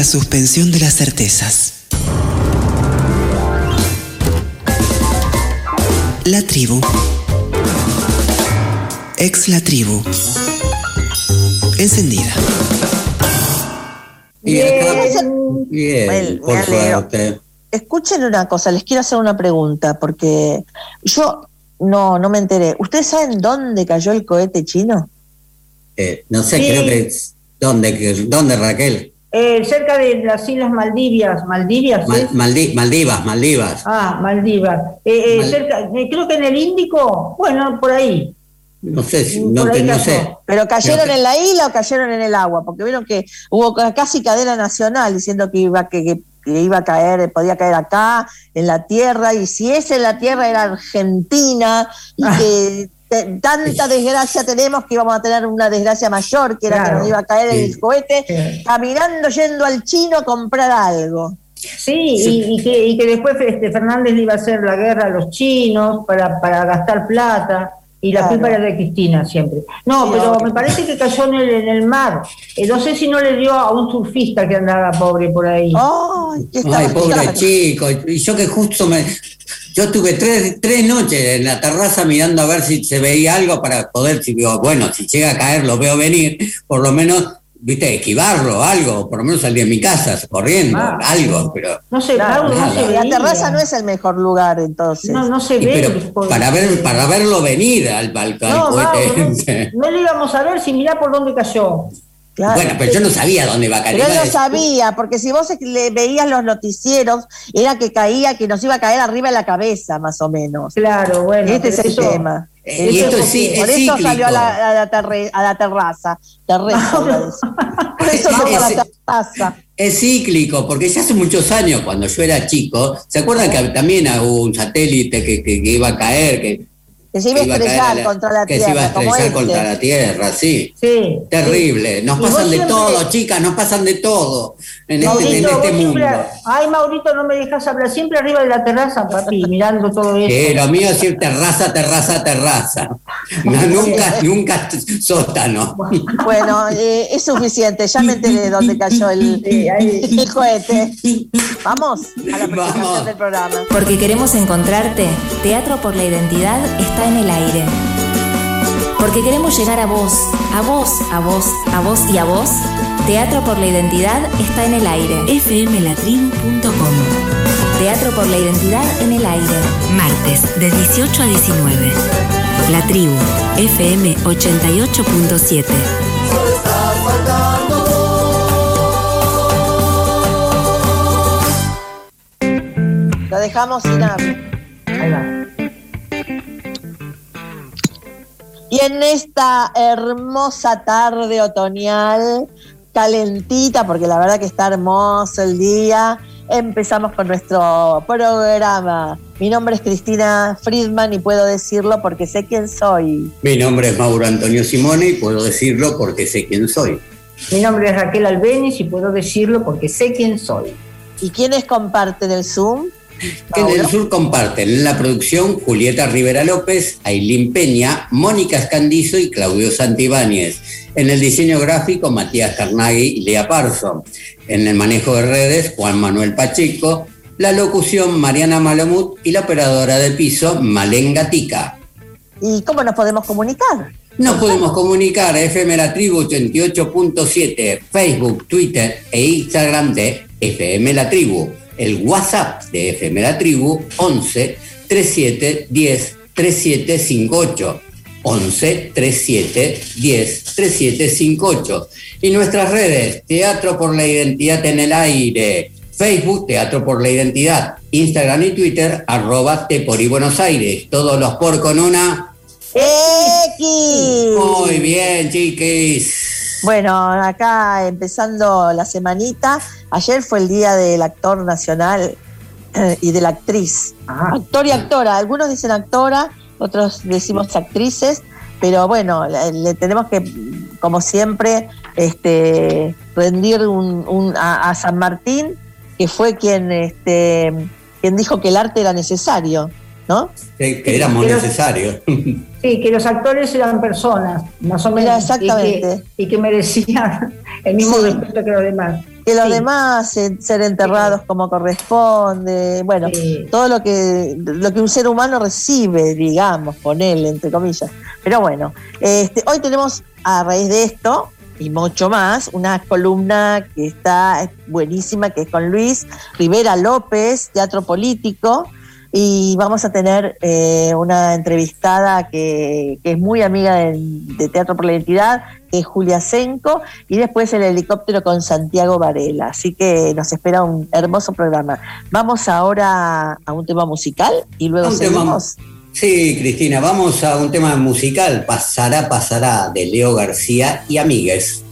La suspensión de las certezas. La tribu. Ex la tribu. Encendida. Bien. bien, Bueno, por me alegro. suerte. Escuchen una cosa, les quiero hacer una pregunta, porque yo no, no me enteré. ¿Ustedes saben dónde cayó el cohete chino? Eh, no sé, Sí. creo que es. ¿Dónde, que- dónde Raquel? Eh, cerca de las Islas Maldivias, Maldivias, ¿sí? Mal- Maldi- Maldivas, Maldivas. Ah, Maldivas. Eh, eh, Mal- cerca, eh, creo que en el Índico, bueno, por ahí. No sé, no, te- no sé. ¿Pero cayeron en la isla o cayeron en el agua? Porque vieron que hubo ca- casi cadena nacional diciendo que iba, que, que- que iba a caer, podía caer acá, en la tierra, y si es en la tierra era Argentina, y que tanta desgracia tenemos que íbamos a tener una desgracia mayor, que era que nos iba a caer Sí. el cohete, Sí. caminando yendo al chino a comprar algo. Sí, Y, y que, y que después este, Fernández le iba a hacer la guerra a los chinos para, para gastar plata. Y la Claro. culpa era de Cristina siempre. No, Sí, pero obvio. me parece que cayó en el, en el mar. Eh, no sé si no le dio a un surfista que andaba pobre por ahí. Ay, qué Ay, pobre chico. Y yo que justo me. Yo estuve tres, tres noches en la terraza mirando a ver si se veía algo para poder, si digo, bueno, si llega a caer lo veo venir, por lo menos, viste, esquivarlo, algo, por lo menos salir de mi casa corriendo, Ah. algo, pero. No sé, Claro, no se La terraza no es el mejor lugar, entonces. No, no se y ve. pero por- para ver, para verlo venir al, al, al No, cohete. no, no le íbamos a ver si mirá por dónde cayó. Claro. Bueno, pero yo no sabía dónde iba a caer. Pero Iba no sabía, porque si vos le veías los noticieros, era que caía, que nos iba a caer arriba de la cabeza, más o menos. Claro, bueno. este es pero el eso- tema. Y esto es, sí- Por es eso cíclico. salió a la, a la terre- a la terraza. Por eso salió a la terraza. Es cíclico, porque ya hace muchos años, cuando yo era chico, ¿se acuerdan que también hubo un satélite que, que- que iba a caer? Que, Que se iba a que estrellar la- contra la que tierra. se iba a como estrellar este. contra la Tierra, sí. Sí. Terrible. Nos Y pasan de siempre- todo, chicas, nos pasan de todo en este, en este mundo. siempre, ay, Maurito, no me dejas hablar. Siempre arriba de la terraza, papi, mirando todo eso. Que lo mío es ir terraza, terraza, terraza. No, nunca, nunca sótano. Bueno, eh, es suficiente. Ya me enteré de dónde cayó el, Sí, ahí. el cohete. Vamos a la presentación Vamos. del programa. Porque queremos encontrarte, Teatro por la Identidad está en el aire. Porque queremos llegar a vos, a vos, a vos, a vos y a vos. Teatro por la Identidad está en el aire. fmlatribu.com Teatro por la Identidad en el aire. Martes de 18 a 19. La tribu FM 88.7. Lo dejamos sin habla. Ahí va. Y en esta hermosa tarde otoñal, calentita, porque la verdad que está hermoso el día, empezamos con nuestro programa. Mi nombre es Cristina Friedman y puedo decirlo porque sé quién soy. Mi nombre es Mauro Antonio Simone y puedo decirlo porque sé quién soy. Mi nombre es Raquel Albeniz y puedo decirlo porque sé quién soy. ¿Y quiénes comparten el Zoom? Que en el sur comparten en la producción Julieta Rivera López, Ailín Peña, Mónica Escandizo y Claudio Santibáñez. En el diseño gráfico, Matías Carnaghi y Lea Parson. En el manejo de redes, Juan Manuel Pacheco. La locución, Mariana Malamut. Y la operadora de piso, Malen Gatica. ¿Y cómo nos podemos comunicar? Nos podemos comunicar a FM La Tribu 88.7, Facebook, Twitter e Instagram de FM La Tribu. El WhatsApp de FM La Tribu 11 37 10 3758. 11 37 10 3758. Y nuestras redes, Teatro por la Identidad en el Aire. Facebook, Teatro por la Identidad. Instagram y Twitter, arroba Te por y Buenos Aires. Todos los por con una. X. Muy bien, chiquis. Bueno, acá empezando la semanita, ayer fue el día del actor nacional eh, y de la actriz. Ah, Actor y actora, algunos dicen actora, otros decimos actrices, pero bueno, le, tenemos que, como siempre, este, rendir un, un- a, a San Martín, que fue quien, este, quien dijo que el arte era necesario, ¿no? Que, que éramos Pero- necesarios. sí, que los actores eran personas, más o menos. exactamente. Y que, y que merecían el mismo Sí. respeto que los demás. que los Sí. demás eh, ser enterrados como corresponde, bueno, Sí. todo lo que lo que un ser humano recibe, digamos, ponele entre comillas. Pero bueno, este, hoy tenemos a raíz de esto y mucho más una columna que está buenísima, que es con Luis Rivera López, teatro político. Y vamos a tener eh, una entrevistada que, que es muy amiga de, de Teatro por la Identidad, que es Julia Senco, y después el helicóptero con Santiago Varela. Así que nos espera un hermoso programa. Vamos ahora a un tema musical y luego Un tema- seguimos. Sí, Cristina, vamos a un tema musical, Pasará, pasará, de Leo García y Amigues.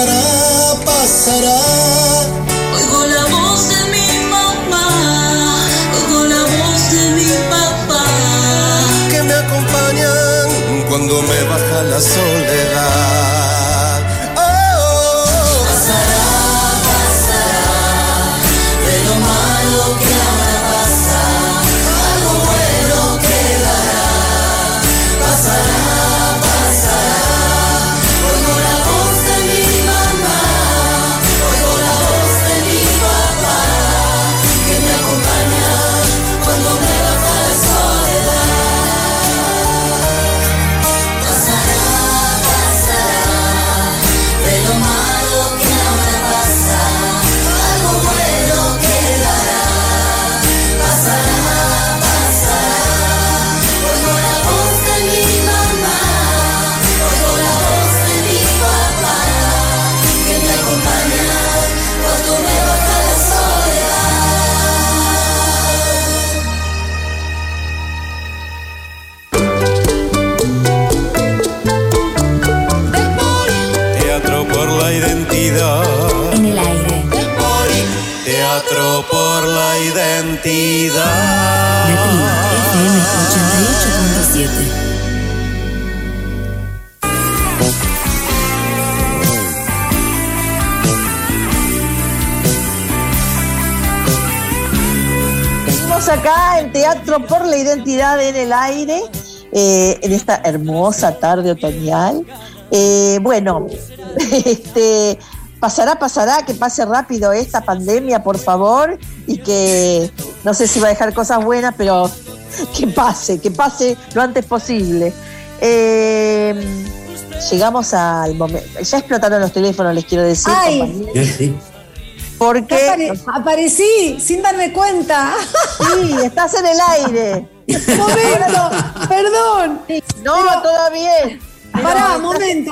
Pasará, pasará. Oigo la voz de mi mamá, oigo la voz de mi papá. que me acompañan cuando me baja la soledad. La Identidad en el aire, eh, en esta hermosa tarde otoñal. Eh, bueno, este, pasará, pasará, que pase rápido esta pandemia, por favor, y que no sé si va a dejar cosas buenas, pero que pase, que pase lo antes posible. Eh, llegamos al momento. Ya explotaron los teléfonos, les quiero decir. Ay. Sí. Porque. Apare- aparecí sin darme cuenta. Sí, estás en el aire. Momento, perdón. No, todavía. Pero Pará, estás momento.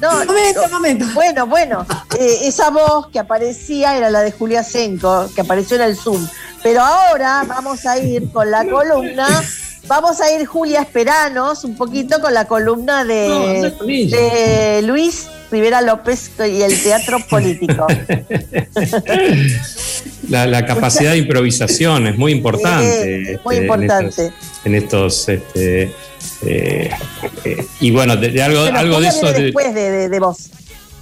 No, Momento, no. momento. Bueno, bueno, eh, esa voz que aparecía era la de Julia Senko, que apareció en el Zoom. Pero ahora vamos a ir con la columna, vamos a ir Julia Esperanos un poquito con la columna de, No, Luis Rivera López y el teatro político. La, la capacidad de improvisación es muy importante. Eh, muy este, importante. En estos. en estos, este, eh, eh, y bueno, de, de algo, algo de eso. después de, vos.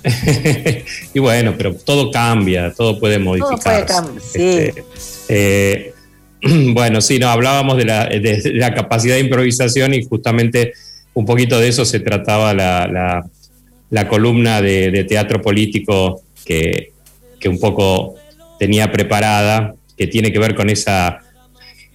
y bueno, pero todo cambia, todo puede modificarse. cambiar, sí. Este, eh, bueno, sí, no, hablábamos de la, capacidad de improvisación y justamente un poquito de eso se trataba la, columna de, teatro político que, un poco tenía preparada, que tiene que ver con esa,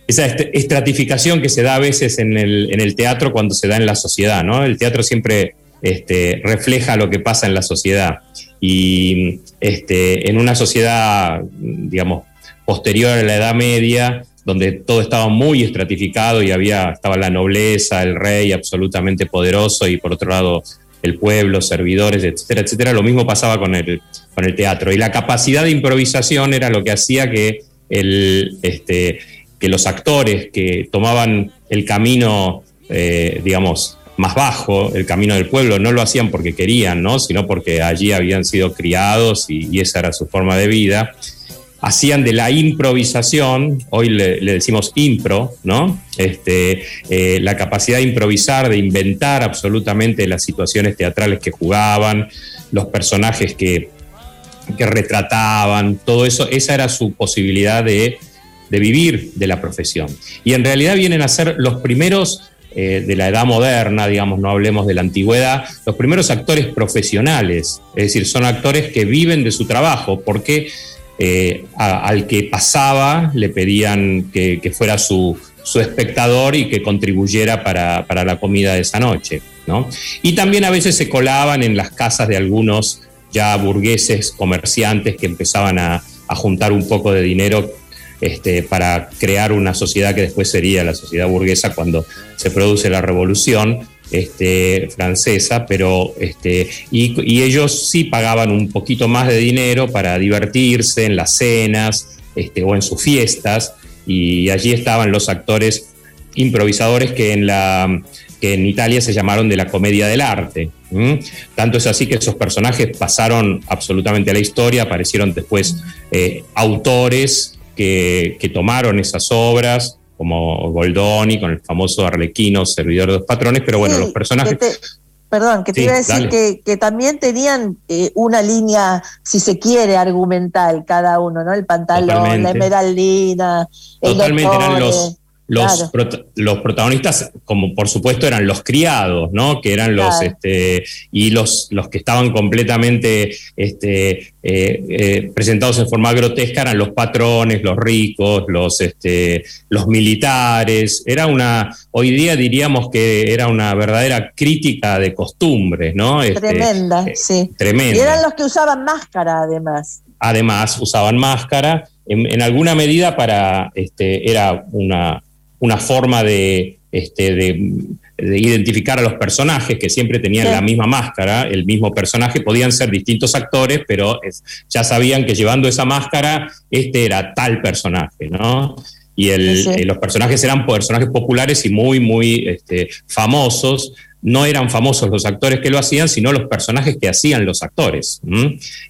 esa est- estratificación que se da a veces en el, en el teatro cuando se da en la sociedad, ¿no? El teatro siempre este, refleja lo que pasa en la sociedad. Y este, en una sociedad, digamos, posterior a la Edad Media, donde todo estaba muy estratificado y había, estaba la nobleza, el rey absolutamente poderoso y por otro lado el pueblo, servidores, etcétera, etcétera. Lo mismo pasaba con el, con el teatro. Y la capacidad de improvisación era lo que hacía que, el, este, que los actores que tomaban el camino, eh, digamos, más bajo, el camino del pueblo, no lo hacían porque querían, ¿no? sino porque allí habían sido criados y, y esa era su forma de vida. Hacían de la improvisación, hoy le, decimos impro, ¿no? Este, eh, la capacidad de improvisar, de inventar absolutamente las situaciones teatrales que jugaban, los personajes que, que retrataban, todo eso, esa era su posibilidad de, de vivir de la profesión. Y en realidad vienen a ser los primeros eh, de la edad moderna, digamos, no hablemos de la antigüedad, los primeros actores profesionales, es decir, son actores que viven de su trabajo, porque eh, al que pasaba le pedían que, fuera su, espectador y que contribuyera para, la comida de esa noche. ¿no? Y también a veces se colaban en las casas de algunos ya burgueses, comerciantes que empezaban a, a juntar un poco de dinero este, para crear una sociedad que después sería la sociedad burguesa cuando se produce la revolución este, francesa, pero este, y, ellos sí pagaban un poquito más de dinero para divertirse en las cenas este, o en sus fiestas, y allí estaban los actores improvisadores que en, la, que en Italia se llamaron de la comedia del arte. Tanto es así que esos personajes pasaron absolutamente a la historia, aparecieron después eh, autores que tomaron esas obras, como Goldoni, con el famoso Arlequino, servidor de los patrones, pero bueno, Sí, los personajes... que te- perdón, que te Sí, iba a decir que, que también tenían eh, una línea, si se quiere, argumental cada uno, ¿no? El pantalón, Totalmente. la esmeraldina, el Totalmente eran los, los, Claro. los protagonistas, como por supuesto eran los criados, ¿no? Que eran los, Claro. este, y los, los que estaban completamente este, eh, eh, presentados en forma grotesca eran los patrones, los ricos, los, este, los militares. Era una, hoy día diríamos que era una verdadera crítica de costumbres, ¿no? Este, Tremenda, eh, sí. Tremenda. Y eran los que usaban máscara, además. Además, usaban máscara, en, en alguna medida para, este, era una, una forma de, este, de, de identificar a los personajes que siempre tenían Sí. la misma máscara, el mismo personaje, podían ser distintos actores, pero es- ya sabían que llevando esa máscara, este era tal personaje, ¿no? Y el- Sí, sí. eh, los personajes eran personajes populares y muy, muy este, famosos. No eran famosos los actores que lo hacían, sino los personajes que hacían los actores.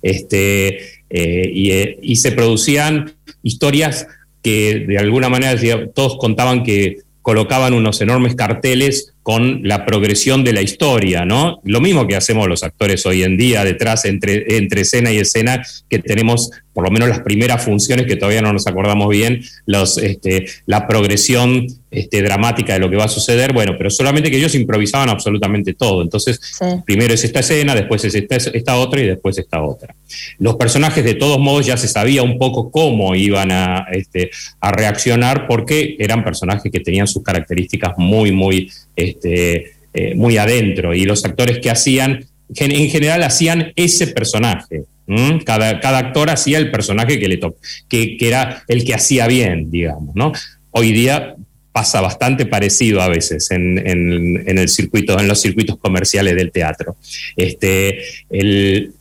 Este, eh, y, eh, y se producían historias que de alguna manera todos contaban que colocaban unos enormes carteles con la progresión de la historia, ¿no? Lo mismo que hacemos los actores hoy en día, detrás, entre, entre escena y escena, que tenemos por lo menos las primeras funciones que todavía no nos acordamos bien, los, este, la progresión este, dramática de lo que va a suceder, bueno, pero solamente que ellos improvisaban absolutamente todo. Entonces, Sí. primero es esta escena, después es esta, esta otra y después esta otra. Los personajes de todos modos ya se sabía un poco cómo iban a, este, a reaccionar porque eran personajes que tenían sus características muy, muy este, eh, muy adentro y los actores que hacían, en general hacían ese personaje. Cada, cada, actor hacía el personaje que le tocó, que, que, era el que hacía bien, digamos, ¿no? Hoy día pasa bastante parecido a veces en, en, el circuito, en los circuitos comerciales del teatro. Este, el,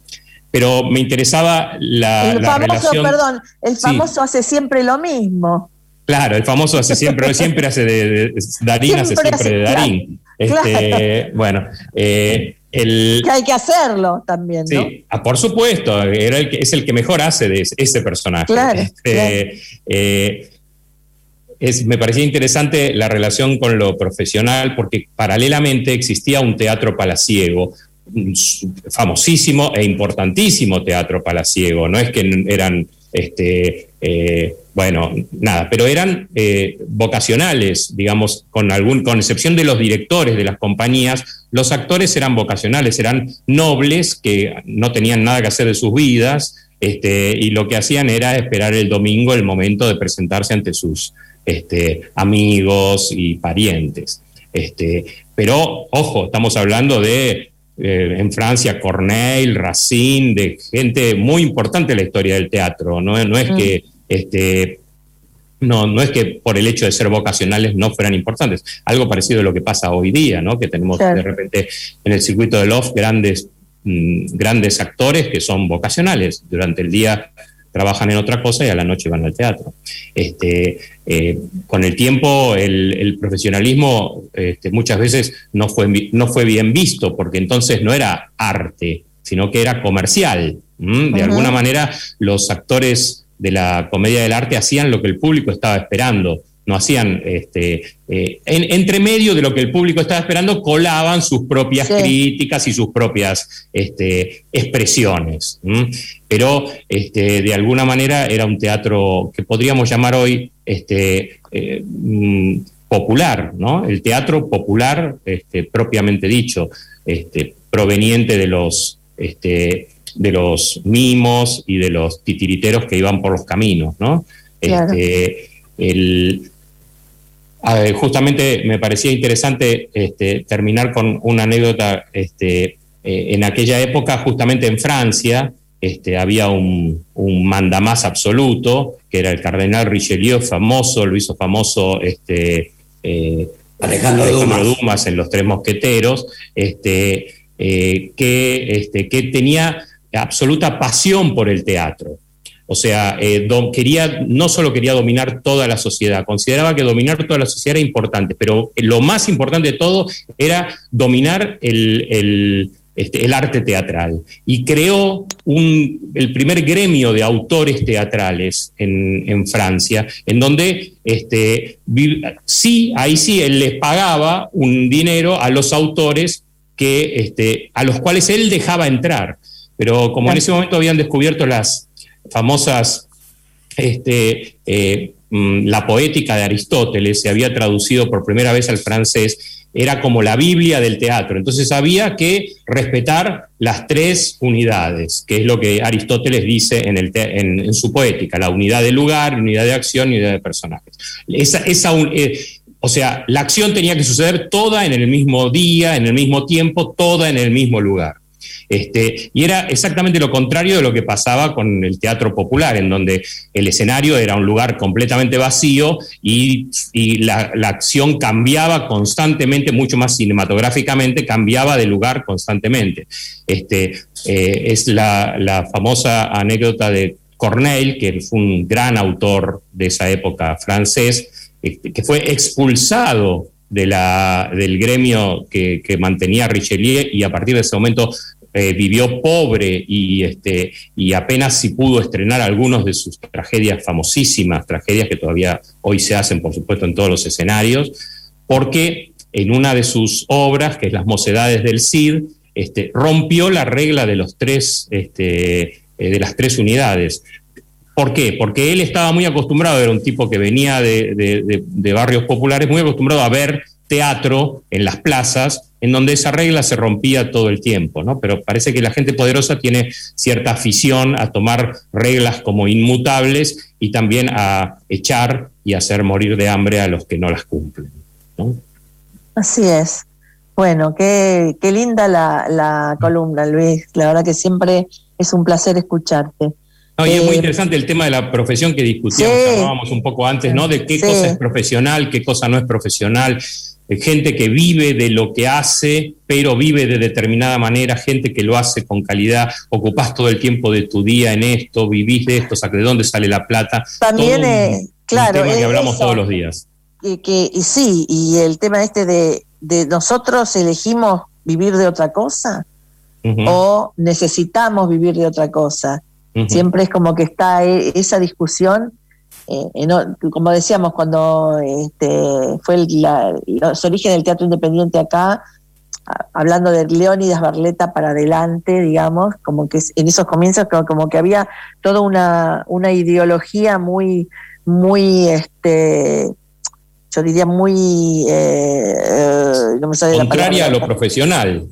pero me interesaba la, el famoso, Perdón, el famoso hace siempre lo mismo. Claro, el famoso hace siempre, siempre hace de, Darín, hace siempre de Darín. Este, Bueno, eh, el, que hay que hacerlo también, ¿no? Sí, ah, por supuesto, era el que, es el que mejor hace de ese, personaje. Claro, este, eh, me parecía interesante la relación con lo profesional porque paralelamente existía un teatro palaciego, famosísimo e importantísimo teatro palaciego, no es que eran, este, eh, bueno, nada, pero eran eh, vocacionales, digamos, con, algún, con excepción de los directores de las compañías, los actores eran vocacionales, eran nobles que no tenían nada que hacer de sus vidas, este, y lo que hacían era esperar el domingo el momento de presentarse ante sus este, amigos y parientes. Este, pero, ojo, estamos hablando de, eh, en Francia, Corneille, Racine, de gente muy importante en la historia del teatro. No, no es mm. que este, no, no es que por el hecho de ser vocacionales no fueran importantes. Algo parecido a lo que pasa hoy día, ¿no? Que tenemos de repente en el circuito de Love grandes, mm, grandes actores que son vocacionales. Durante el día trabajan en otra cosa y a la noche van al teatro. Este, eh, con el tiempo el, profesionalismo este, muchas veces no fue, no fue bien visto porque entonces no era arte, sino que era comercial. De alguna manera los actores de la comedia del arte hacían lo que el público estaba esperando no hacían, este, eh, entre medio de lo que el público estaba esperando, colaban sus propias críticas y sus propias este, expresiones. Pero este, de alguna manera era un teatro que podríamos llamar hoy este, eh, mm, popular, ¿no? El teatro popular este, propiamente dicho, este, proveniente de los, este, de los mimos y de los titiriteros que iban por los caminos, ¿no? El, justamente me parecía interesante terminar con una anécdota. Eh, en aquella época, justamente en Francia, este, había un, un, mandamás absoluto, que era el cardenal Richelieu, famoso, lo hizo famoso este, eh, Alejandro, Dumas. en Los Tres Mosqueteros, este, eh, que, este, que tenía absoluta pasión por el teatro. O sea, eh, quería, no solo quería dominar toda la sociedad, consideraba que dominar toda la sociedad era importante, pero lo más importante de todo era dominar el, este, arte teatral. Y creó el primer gremio de autores teatrales en, Francia, en donde este, sí, ahí sí, él les pagaba un dinero a los autores que, este, a los cuales él dejaba entrar. Pero como en ese momento habían descubierto las, famosas, este, eh, mm, la poética de Aristóteles se había traducido por primera vez al francés, era como la Biblia del teatro. Entonces había que respetar las tres unidades, que es lo que Aristóteles dice en, el en, su poética, la unidad de lugar, unidad de acción y unidad de personajes. Esa, esa eh, o sea, la acción tenía que suceder toda en el mismo día, en el mismo tiempo, toda en el mismo lugar. Este, y era exactamente lo contrario de lo que pasaba con el teatro popular, en donde el escenario era un lugar completamente vacío y, la, acción cambiaba constantemente, mucho más cinematográficamente, cambiaba de lugar constantemente. Este, eh, es la, famosa anécdota de Corneille, que fue un gran autor de esa época francés, este, que fue expulsado de la, del gremio que, que, mantenía Richelieu y a partir de ese momento eh, vivió pobre y, este, y apenas si pudo estrenar algunos de sus tragedias famosísimas, tragedias que todavía hoy se hacen, por supuesto, en todos los escenarios, porque en una de sus obras, que es Las Mocedades del Cid, este, rompió la regla de, los tres, este, eh, de las tres unidades. ¿Por qué? Porque él estaba muy acostumbrado, era un tipo que venía de barrios populares, muy acostumbrado a ver teatro en las plazas, en donde esa regla se rompía todo el tiempo, ¿no? Pero parece que la gente poderosa tiene cierta afición a tomar reglas como inmutables y también a echar y hacer morir de hambre a los que no las cumplen. Así es. Bueno, qué, qué linda la, la columna, Luis. La verdad que siempre es un placer escucharte. No, y es muy Eh, interesante el tema de la profesión que discutíamos, Sí. hablábamos un poco antes, ¿no? De qué Sí. cosa es profesional, qué cosa no es profesional. Eh, Gente que vive de lo que hace, pero vive de determinada manera, gente que lo hace con calidad, ocupás todo el tiempo de tu día en esto, vivís de esto, o sea, ¿de dónde sale la plata? También, un- eh, un claro, tema que hablamos eso. todos los días. que- y sí, y el tema este de, de nosotros elegimos vivir de otra cosa o necesitamos vivir de otra cosa. Siempre es como que está e- esa discusión, eh, en o- como decíamos, cuando este, fue el- la- los orígenes del teatro independiente acá, a- hablando de Leónidas Barleta para adelante, digamos, como que en esos comienzos como, como que había toda una, una ideología muy, muy, este, yo diría muy, eh, eh, no me sale la Contraria a lo profesional.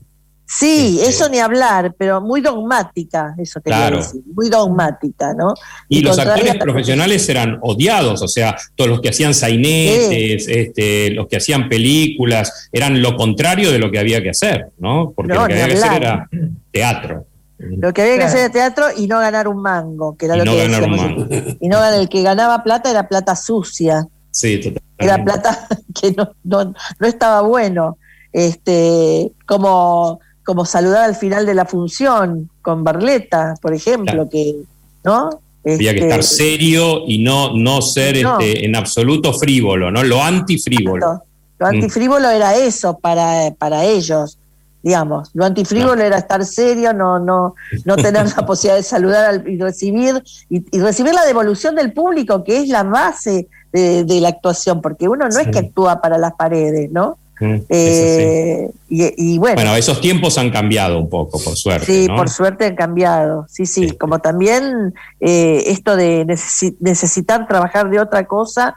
Sí, Este- eso ni hablar, pero muy dogmática, eso quería Claro. decir, muy dogmática, ¿no? Y los actores profesionales eran odiados, o sea, todos los que hacían sainetes, este, los que hacían películas, eran lo contrario de lo que había que hacer, ¿no? Porque No, lo que había que hacer era teatro. Lo que había que hacer era teatro y no ganar un mango, que era Y lo no que ganar un mango. Y no ganar- el que ganaba plata era plata sucia, Sí, totalmente. era plata que no, no, no estaba bueno. Este, como, como saludar al final de la función con Barleta, por ejemplo, Claro. que, ¿no? Había que Este, estar serio y no, no ser No. este, en absoluto frívolo, ¿no? Lo antifrívolo. Exacto. Lo antifrívolo era eso para, para ellos, digamos. Lo antifrívolo era estar serio, no, no, no tener la posibilidad de saludar al- y recibir, y, y recibir la devolución del público, que es la base de, de la actuación, porque uno no es que actúa para las paredes, ¿no? Mm. Eh, y, y bueno, Bueno, esos tiempos han cambiado un poco, por suerte. sí, ¿no? por suerte han cambiado. Sí, sí, Sí. como también eh, esto de necesi- necesitar trabajar de otra cosa.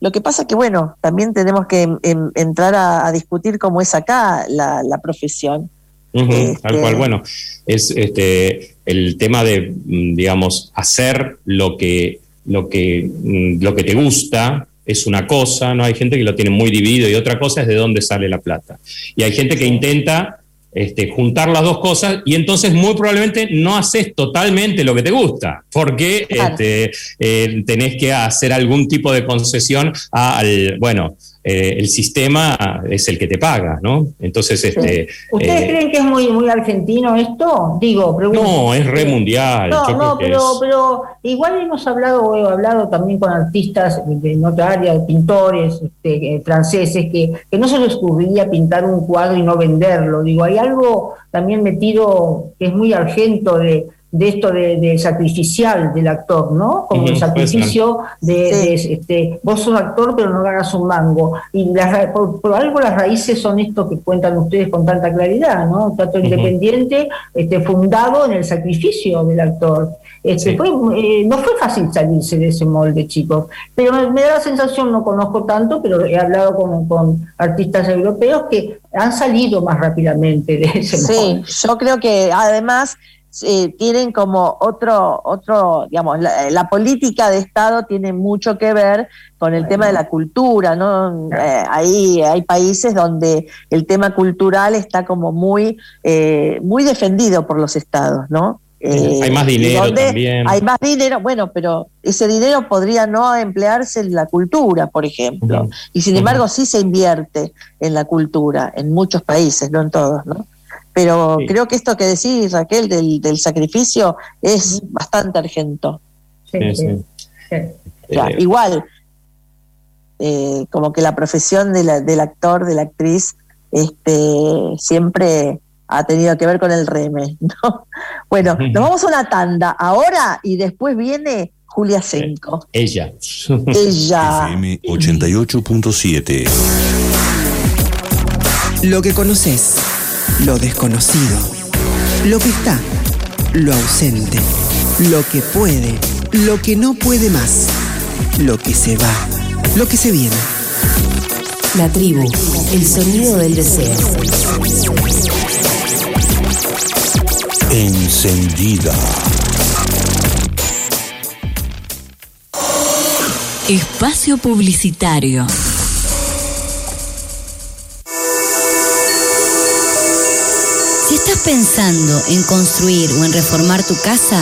Lo que pasa que, bueno, también tenemos que entrar a, a discutir cómo es acá la, la profesión. Ujú, Este- Tal cual, bueno, es este el tema de, mm, digamos, hacer lo que, lo que, mm, lo que te gusta es una cosa, ¿no? Hay gente que lo tiene muy dividido y otra cosa es de dónde sale la plata. Y hay gente que intenta este, juntar las dos cosas y entonces muy probablemente no haces totalmente lo que te gusta, porque Claro. este, eh, tenés que hacer algún tipo de concesión a- al, bueno, eh, el sistema es el que te paga, ¿no? Entonces, este... ¿Ustedes eh, creen que es muy, muy argentino esto? Digo, pregunto. no, es re mundial. No, yo no, creo que pero, es- pero igual hemos hablado, he hablado también con artistas de en otra área, pintores este, eh, franceses, que, que no se les ocurría pintar un cuadro y no venderlo. Digo, hay algo también metido que es muy argento de, de esto de, de sacrificial del actor, ¿no? Como el sacrificio de, Sí. de, este, vos sos actor pero no ganas un mango. Y las por, por algo las raíces son esto que cuentan ustedes con tanta claridad, ¿no? Un teatro Ujú. independiente este, fundado en el sacrificio del actor. Este, Sí. fue, eh, no fue fácil salirse de ese molde, chicos. Pero me, me da la sensación, no conozco tanto, pero he hablado con, con artistas europeos que han salido más rápidamente de ese Sí, molde. yo creo que además eh, tienen como otro, otro, digamos, la, la política de Estado tiene mucho que ver con el tema de la cultura, ¿no? Eh, ahí hay países donde el tema cultural está como muy, eh, muy defendido por los estados, ¿no? Eh, Hay más dinero también. Hay más dinero, bueno, pero ese dinero podría no emplearse en la cultura, por ejemplo. Y sin embargo sí se invierte en la cultura, en muchos países, no en todos, ¿no? Pero Sí. creo que esto que decís, Raquel, del, del sacrificio es bastante argento. Sí, Sí, sí, sí. sí. O sea, Eh, igual, eh, como que la profesión de la- del actor, de la actriz, este, siempre ha tenido que ver con el reme, ¿no? Bueno, nos vamos a una tanda ahora y después viene Julia Senko. ella. Ella. FM 88.7. Lo que conoces, lo desconocido, lo que está, lo ausente, lo que puede, lo que no puede más, lo que se va, lo que se viene. La tribu, el sonido del deseo. Encendida. Espacio publicitario. Pensando en construir o en reformar tu casa,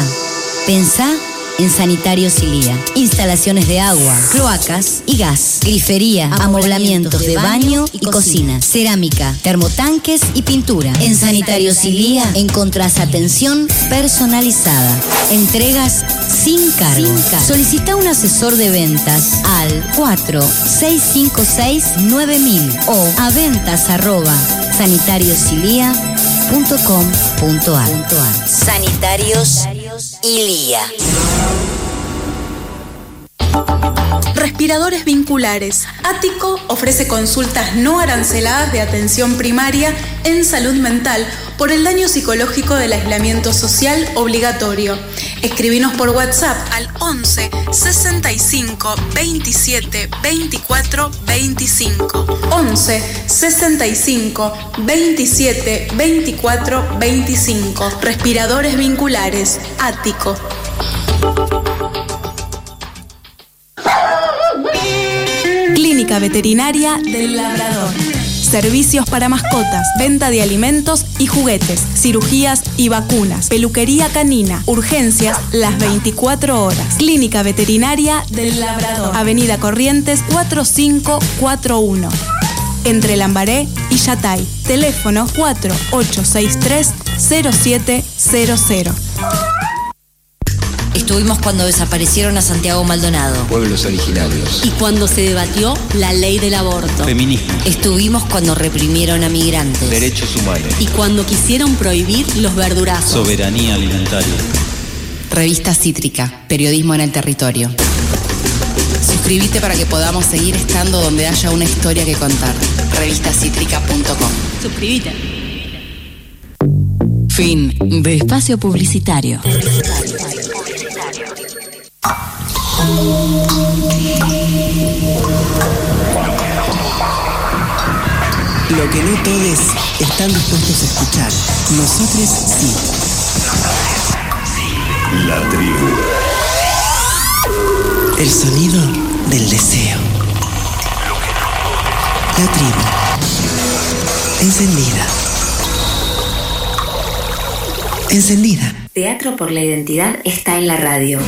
pensá en Sanitarios Ilía. Instalaciones de agua, cloacas y gas, grifería, amoblamientos de baño y cocina, cerámica, termotanques y pintura. En Sanitarios Ilía encontrás atención personalizada, entregas sin cargo. Solicita un asesor de ventas al 4656 9000 o a ventas arroba sanitariosilia.com.ar. Sanitarios Ilía. Respiradores vinculares. Ático ofrece consultas no aranceladas de atención primaria en salud mental por el daño psicológico del aislamiento social obligatorio. Escribinos por WhatsApp al 11 65 27 24 25. 11 65 27 24 25. Respiradores vinculares. Ático. Clínica Veterinaria del Labrador. Servicios para mascotas, venta de alimentos y juguetes, cirugías y vacunas, peluquería canina, urgencias las 24 horas. Clínica Veterinaria del Labrador. Avenida Corrientes 4541. Entre Lambaré y Yatay. Teléfono 4863 0700. Estuvimos cuando desaparecieron a Santiago Maldonado. Pueblos originarios. Y cuando se debatió la ley del aborto. Feminismo. Estuvimos cuando reprimieron a migrantes. Derechos humanos. Y cuando quisieron prohibir los verdurazos. Soberanía alimentaria. Revista Cítrica, periodismo en el territorio. Suscríbete para que podamos seguir estando donde haya una historia que contar. Revistacítrica.com. Suscríbete. Fin de espacio publicitario. Lo que no todos están dispuestos a escuchar. Nosotros sí. La tribu. El sonido del deseo. La tribu. Encendida. Encendida. Teatro por la Identidad está en la radio.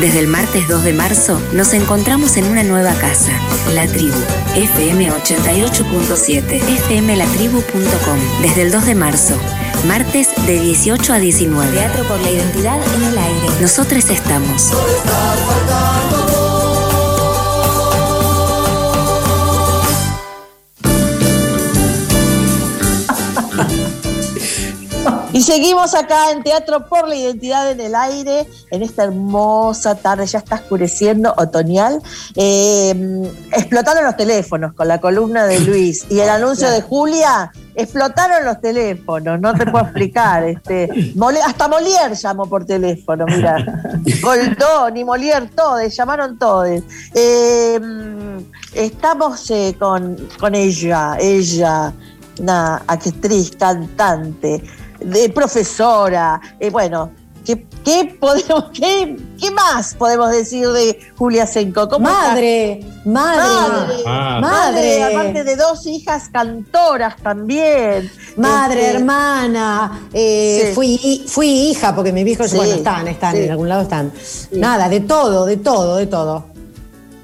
Desde el martes 2 de marzo nos encontramos en una nueva casa, La Tribu, FM 88.7, fmlatribu.com. Desde el 2 de marzo, martes de 18 a 19. Teatro por la Identidad en el aire. Nosotros estamos. Y seguimos acá en Teatro por la Identidad en el Aire, en esta hermosa tarde, ya está oscureciendo, otoñal. Eh, explotaron los teléfonos con la columna de Luis y el anuncio de Julia. Explotaron los teléfonos, no te puedo explicar. Este, hasta Molière llamó por teléfono, mira. Goldón y Molière, todos, llamaron todos. Eh, estamos eh, con, con ella, ella, una actriz, cantante, de profesora, eh, bueno, ¿qué, qué podemos, qué, qué más podemos decir de Julia Senco? ¿Cómo Madre, está? madre, madre, madre. aparte de dos hijas cantoras también. Madre, Este, hermana, eh, Sí. fui, fui hija, porque mis hijos, Sí, bueno, están, están, sí. en algún lado están. Nada, de todo, de todo, de todo.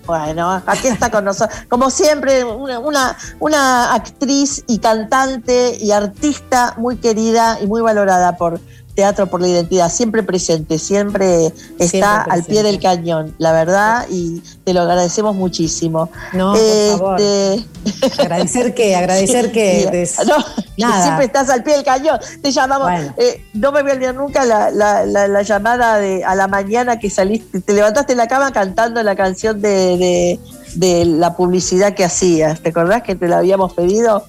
Bueno, aquí está con nosotros. Como siempre, una, actriz y cantante y artista muy querida y muy valorada por Teatro por la Identidad. Siempre presente, siempre está Siempre al pie del cañón, la verdad, y te lo agradecemos muchísimo. No, por favor. Este, Agradecer qué, agradecer. Sí, Des- no, que nada. siempre estás al pie del cañón. Te llamamos. Bueno. eh, no me voy a olvidar nunca la, la- la- la llamada de a la mañana que saliste, te levantaste en la cama cantando la canción de, de- de la publicidad que hacías. ¿Te acordás que te la habíamos pedido?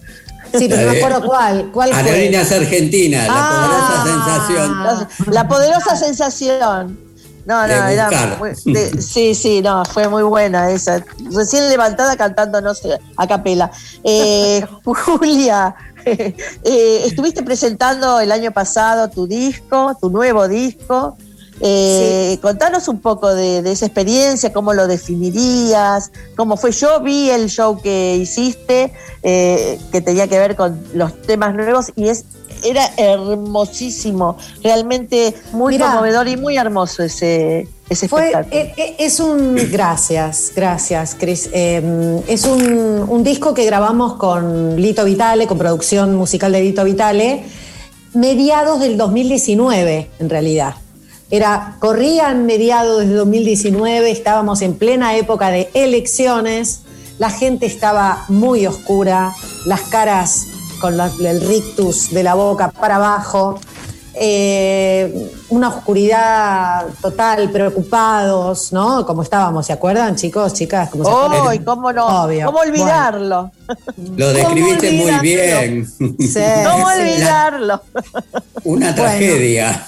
Sí, pero no me acuerdo cuál. ¿Cuál fue? Aerolíneas Argentina, la Ah. poderosa sensación. La, la poderosa sensación. No, no, De era de- sí, sí, no, fue muy buena esa. Recién levantada cantando, no sé, a capela. Eh, Julia, eh, estuviste presentando el año pasado tu disco, tu nuevo disco. Eh, Contanos un poco de, de esa experiencia, cómo lo definirías, cómo fue. Yo vi el show que hiciste, eh, que tenía que ver con los temas nuevos, y es era hermosísimo, realmente muy Mirá. conmovedor y muy hermoso ese, ese Fue, espectáculo. eh, eh, es un. Gracias, gracias, Cris. Eh, es un, un disco que grabamos con Lito Vitale, con producción musical de Lito Vitale, mediados del 2019, en realidad. Era, corrían mediados del 2019, estábamos en plena época de elecciones, la gente estaba muy oscura, las caras con la- el rictus de la boca para abajo, eh, una oscuridad total, preocupados, ¿no? Como estábamos, ¿se acuerdan, chicos, chicas? ¿Cómo se acuerdan? ¡Ay, cómo no! Obvio. ¿Cómo olvidarlo? Lo describiste muy bien. ¿Cómo olvidarlo? Una tragedia.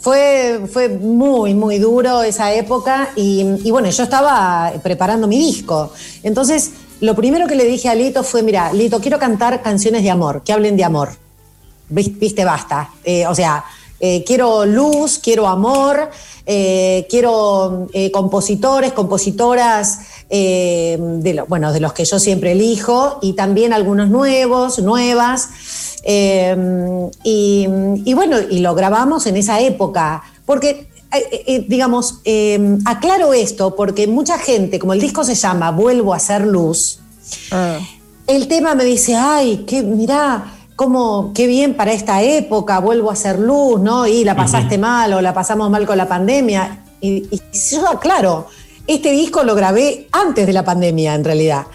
Fue, fue muy, muy duro esa época y, bueno, yo estaba preparando mi disco. Entonces, lo primero que le dije a Lito fue, mira, Lito, quiero cantar canciones de amor, que hablen de amor. Vis- Viste, basta. Eh, o sea, eh, quiero luz, quiero amor, eh, quiero compositores, compositoras, de, lo- bueno, de los que yo siempre elijo, y también algunos nuevos, nuevas. Eh, y, y bueno, y lo grabamos en esa época, porque, eh, eh, digamos, eh, aclaro esto, porque mucha gente, como el disco se llama Vuelvo a ser luz, el tema me dice, ay, que mirá, cómo, qué bien para esta época, vuelvo a ser luz, ¿no? Y la pasaste mal o la pasamos mal con la pandemia. Y, y yo aclaro, este disco lo grabé antes de la pandemia, en realidad.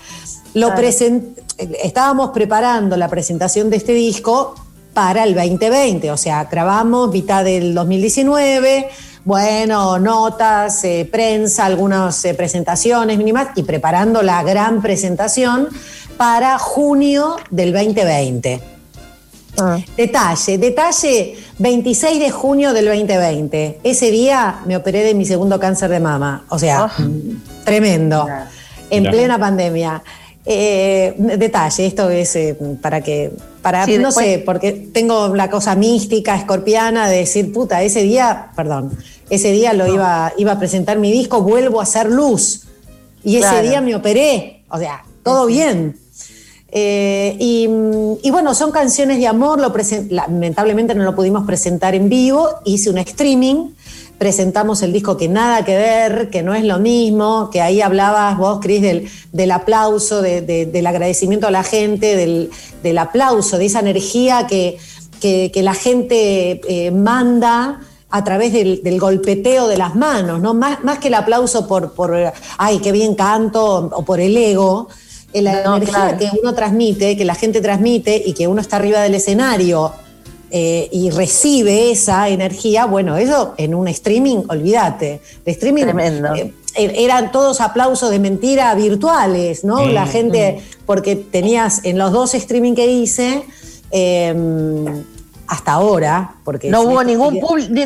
Lo Claro. presen- estábamos preparando la presentación de este disco para el 2020, o sea, grabamos mitad del 2019, bueno, notas, eh, prensa, algunas eh, presentaciones mínimas y preparando la gran presentación para junio del 2020. Detalle, detalle, 26 de junio del 2020. Ese día me operé de mi segundo cáncer de mama. O sea, tremendo. En plena pandemia. Eh, detalle, esto es eh, para que, para, Sí, no después- sé, porque tengo la cosa mística, escorpiana, de decir, puta, ese día, perdón, ese día lo iba, iba a presentar mi disco, vuelvo a hacer luz. Y ese día me operé. O sea, todo bien. Eh, y, y bueno, son canciones de amor, lo lamentablemente no lo pudimos presentar en vivo, hice un streaming, presentamos el disco que nada que ver, que no es lo mismo, que ahí hablabas vos, Cris, del, del aplauso, de- de- del agradecimiento a la gente, del, del aplauso, de esa energía que, que- que la gente eh, manda a través del, del golpeteo de las manos, ¿no? Más, más que el aplauso por, por, ay, qué bien canto, o por el ego, la No, energía claro. que uno transmite, que la gente transmite y que uno está arriba del escenario eh, y recibe esa energía, bueno, eso en un streaming, olvídate. De streaming Tremendo. eh, er- eran todos aplausos de mentira virtuales, ¿no? Mm, La gente, porque tenías en los dos streaming que hice, eh, hasta ahora, porque No hubo ningún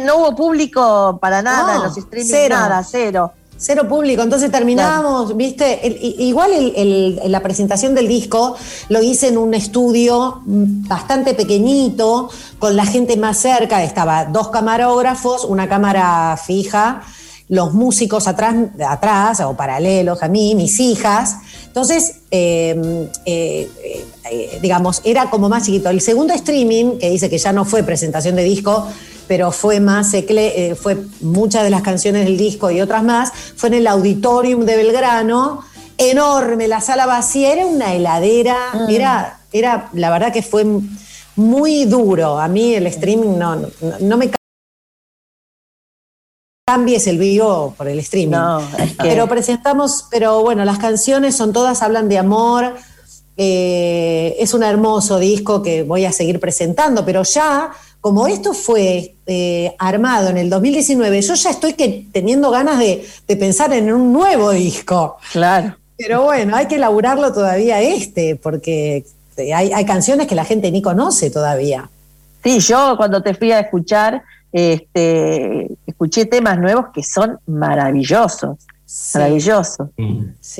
no hubo público para nada No, en los streaming, cero. nada, cero. Cero público, entonces terminamos, viste, El- i- igual el- el- la presentación del disco lo hice en un estudio bastante pequeñito, con la gente más cerca, estaba dos camarógrafos, una cámara fija, los músicos atrás, atrás o paralelos a mí, mis hijas. Entonces, eh, eh, eh, eh, digamos, era como más chiquito. El segundo streaming, que dice que ya no fue presentación de disco, pero fue más, eh, fue muchas de las canciones del disco y otras más, fue en el Auditorium de Belgrano, enorme, la sala vacía, era una heladera, era, era, la verdad que fue muy duro. A mí el streaming no, no, no me cambies el vivo por el streaming. No, es que- Pero presentamos, pero bueno, las canciones son todas, hablan de amor. eh, es un hermoso disco que voy a seguir presentando, pero ya, como esto fue eh, armado en el 2019, yo ya estoy que, teniendo ganas de, de pensar en un nuevo disco. Claro. Pero bueno, hay que elaborarlo todavía este, porque hay, hay canciones que la gente ni conoce todavía. Sí, yo cuando te fui a escuchar, este, escuché temas nuevos que son maravillosos. Maravilloso.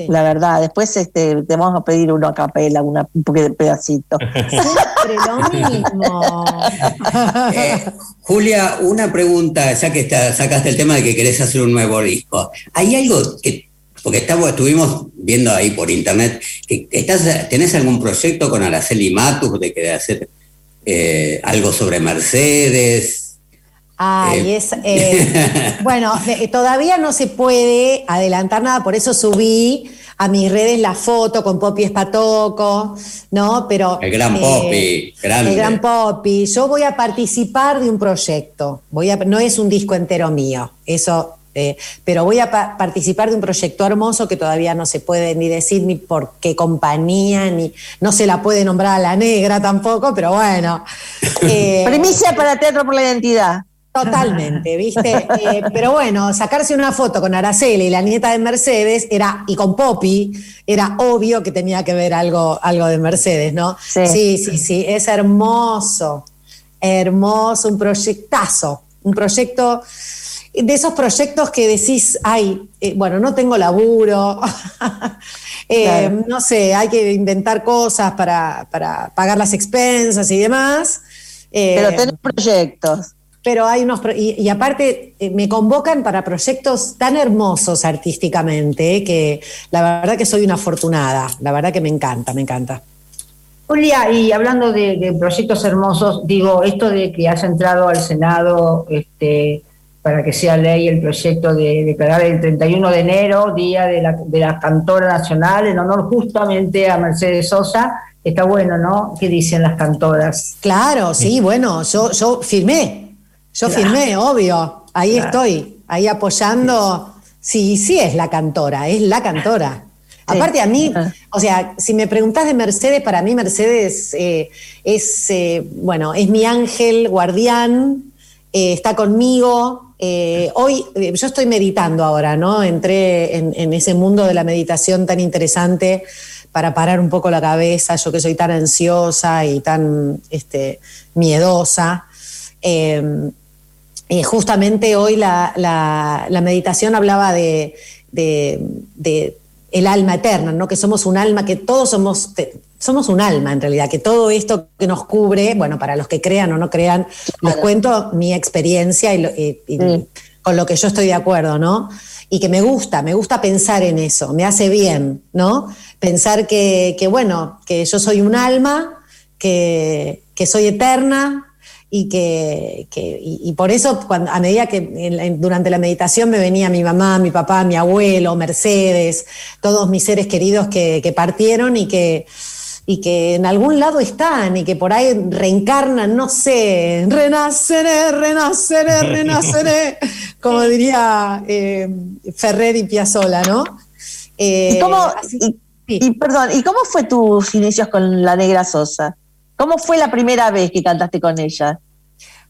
La verdad. Después este, te vamos a pedir uno a capela, una, un poquito de pedacito. Siempre lo mismo. Eh, Julia, una pregunta, ya que está- sacaste el tema de que querés hacer un nuevo disco. ¿Hay algo que, porque estamos, estuvimos viendo ahí por internet, que estás, ¿tenés algún proyecto con Araceli Matus de querer hacer eh, algo sobre Mercedes? Ay, Eh. es, eh, bueno, eh, todavía no se puede adelantar nada, por eso subí a mis redes la foto con Poppy Espatoco, ¿no? Pero El gran eh, Poppy, grande. El gran Poppy. Yo voy a participar de un proyecto. Voy a, no es un disco entero mío, eso. eh, pero voy a pa- participar de un proyecto hermoso que todavía no se puede ni decir ni por qué compañía, ni no se la puede nombrar a la negra tampoco, pero bueno. Eh, Primicia para Teatro por la Identidad. Totalmente, ¿viste? Eh, pero bueno, sacarse una foto con Araceli la nieta de Mercedes era, y con Poppy, era obvio que tenía que ver algo, algo de Mercedes, ¿no? Sí. sí, sí, sí, es hermoso, hermoso, un proyectazo, un proyecto de esos proyectos que decís, ay, eh, bueno, no tengo laburo, eh, Claro. no sé, hay que inventar cosas para, para pagar las expensas y demás. Pero tenés proyectos. Pero hay unos y, y aparte eh, me convocan para proyectos tan hermosos artísticamente eh, que la verdad que soy una afortunada, la verdad que me encanta, me encanta. Julia, y hablando de, de proyectos hermosos, digo, esto de que has entrado al Senado este, para que sea ley el proyecto de declarar el 31 de enero, Día de la, de la Cantora Nacional, en honor justamente a Mercedes Sosa, está bueno, ¿no? ¿Qué dicen las cantoras? Claro, sí, bueno, yo, yo firmé, yo Claro. firmé, obvio, ahí Claro. estoy, ahí apoyando, sí, sí es la cantora, es la cantora. Aparte a mí, o sea, si me preguntás de Mercedes, para mí Mercedes eh, es, eh, bueno, es mi ángel guardián, eh, está conmigo. hoy yo estoy meditando ahora, ¿no? Entré en, en ese mundo de la meditación tan interesante para parar un poco la cabeza, yo que soy tan ansiosa y tan este, miedosa. Eh, justamente hoy la, la- la meditación hablaba de, de- de el alma eterna, ¿no? Que somos un alma, que todos somos, te- somos un alma en realidad, que todo esto que nos cubre, bueno, para los que crean o no crean, les cuento mi experiencia y, lo- y- y con lo que yo estoy de acuerdo, ¿no? Y que me gusta, me gusta pensar en eso, me hace bien, ¿no? Pensar que, que, bueno, que yo soy un alma, que, que soy eterna, y que, que- y, y por eso cuando, a medida que en la- en- durante la meditación me venía mi mamá, mi papá, mi abuelo, Mercedes, todos mis seres queridos que, que partieron y que, y que en algún lado están y que por ahí reencarnan, no sé, renaceré, renaceré, renaceré, como diría eh, Ferrer y Piazzolla, ¿no? Eh, ¿Y cómo, así- y, y perdón, ¿y cómo fue tus inicios con la Negra Sosa? ¿Cómo fue la primera vez que cantaste con ella?